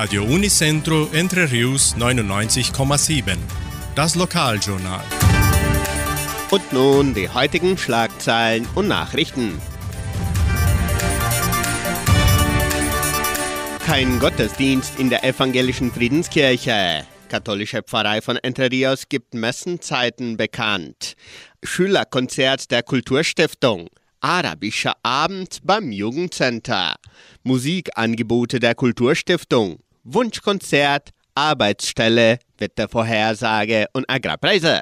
Radio Unicentro Entre Rius 99,7. Das Lokaljournal. Und nun die heutigen Schlagzeilen und Nachrichten. Kein Gottesdienst in der evangelischen Friedenskirche. Katholische Pfarrei von Entre Rios gibt Messenzeiten bekannt. Schülerkonzert der Kulturstiftung. Arabischer Abend beim Jugendcenter. Musikangebote der Kulturstiftung. Wunschkonzert, Arbeitsstelle, Wettervorhersage und Agrarpreise.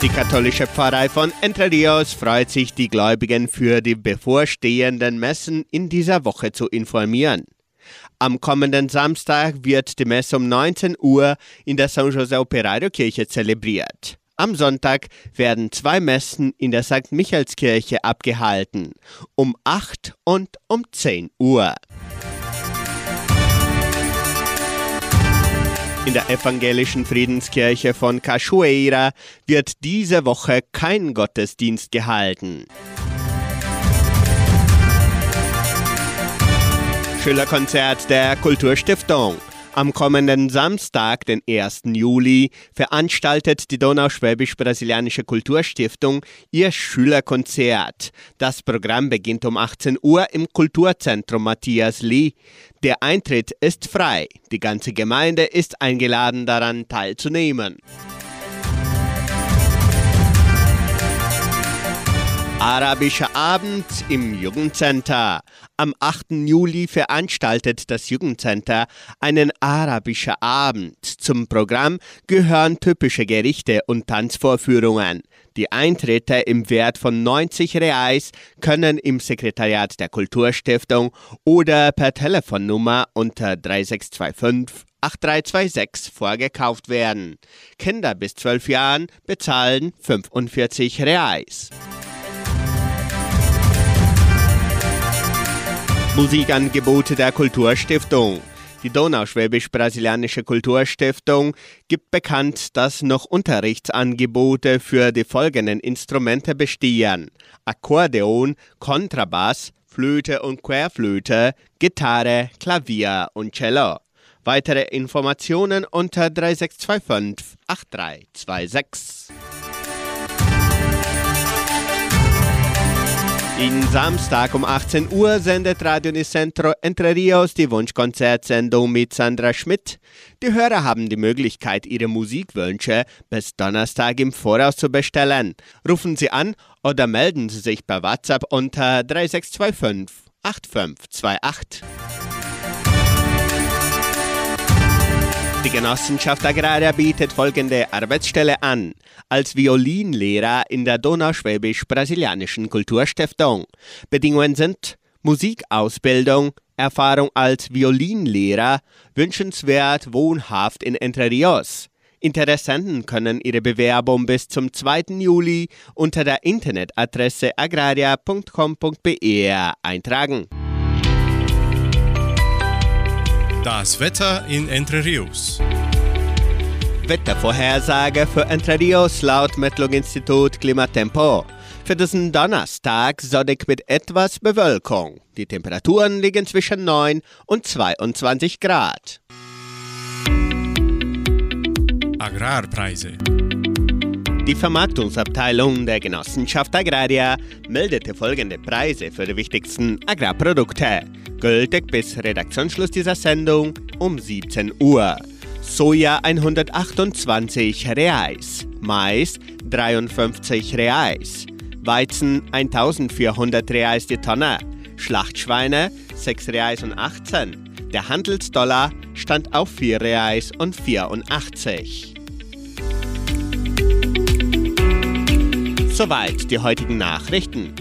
Die katholische Pfarrei von Entre Rios freut sich, die Gläubigen für die bevorstehenden Messen in dieser Woche zu informieren. Am kommenden Samstag wird die Messe um 19 Uhr in der San José Operario Kirche zelebriert. Am Sonntag werden zwei Messen in der St. Michaelskirche abgehalten, um 8 und um 10 Uhr. In der evangelischen Friedenskirche von Cachoeira wird diese Woche kein Gottesdienst gehalten. Schülerkonzert der Kulturstiftung. Am kommenden Samstag, den 1. Juli, veranstaltet die Donauschwäbisch-Brasilianische Kulturstiftung ihr Schülerkonzert. Das Programm beginnt um 18 Uhr im Kulturzentrum Matthias Lee. Der Eintritt ist frei. Die ganze Gemeinde ist eingeladen, daran teilzunehmen. Arabischer Abend im Jugendcenter. Am 8. Juli veranstaltet das Jugendcenter einen arabischen Abend. Zum Programm gehören typische Gerichte und Tanzvorführungen. Die Eintritte im Wert von 90 Reais können im Sekretariat der Kulturstiftung oder per Telefonnummer unter 3625 8326 vorgekauft werden. Kinder bis 12 Jahren bezahlen 45 Reais. Musikangebote der Kulturstiftung. Die Donauschwäbisch-Brasilianische Kulturstiftung gibt bekannt, dass noch Unterrichtsangebote für die folgenden Instrumente bestehen: Akkordeon, Kontrabass, Flöte und Querflöte, Gitarre, Klavier und Cello. Weitere Informationen unter 3625 8326. Jeden Samstag um 18 Uhr sendet Radio Nicentro Entre Rios die Wunschkonzertsendung mit Sandra Schmidt. Die Hörer haben die Möglichkeit, ihre Musikwünsche bis Donnerstag im Voraus zu bestellen. Rufen Sie an oder melden Sie sich per WhatsApp unter 3625 8528. Die Genossenschaft Agraria bietet folgende Arbeitsstelle an. Als Violinlehrer in der Donauschwäbisch-Brasilianischen Kulturstiftung. Bedingungen sind Musikausbildung, Erfahrung als Violinlehrer, wünschenswert wohnhaft in Entre Rios. Interessenten können ihre Bewerbung bis zum 2. Juli unter der Internetadresse agraria.com.br eintragen. Das Wetter in Entre Rios. Wettervorhersage für Entre Rios laut Metlog-Institut Klimatempo. Für diesen Donnerstag sonnig mit etwas Bewölkung. Die Temperaturen liegen zwischen 9 und 22 Grad. Agrarpreise. Die Vermarktungsabteilung der Genossenschaft Agraria meldete folgende Preise für die wichtigsten Agrarprodukte. Gültig bis Redaktionsschluss dieser Sendung um 17 Uhr. Soja 128 Reais, Mais 53 Reais, Weizen 1400 Reais die Tonne, Schlachtschweine 6 Reais und 18. Der Handelsdollar stand auf 4 Reais und 84. Soweit die heutigen Nachrichten.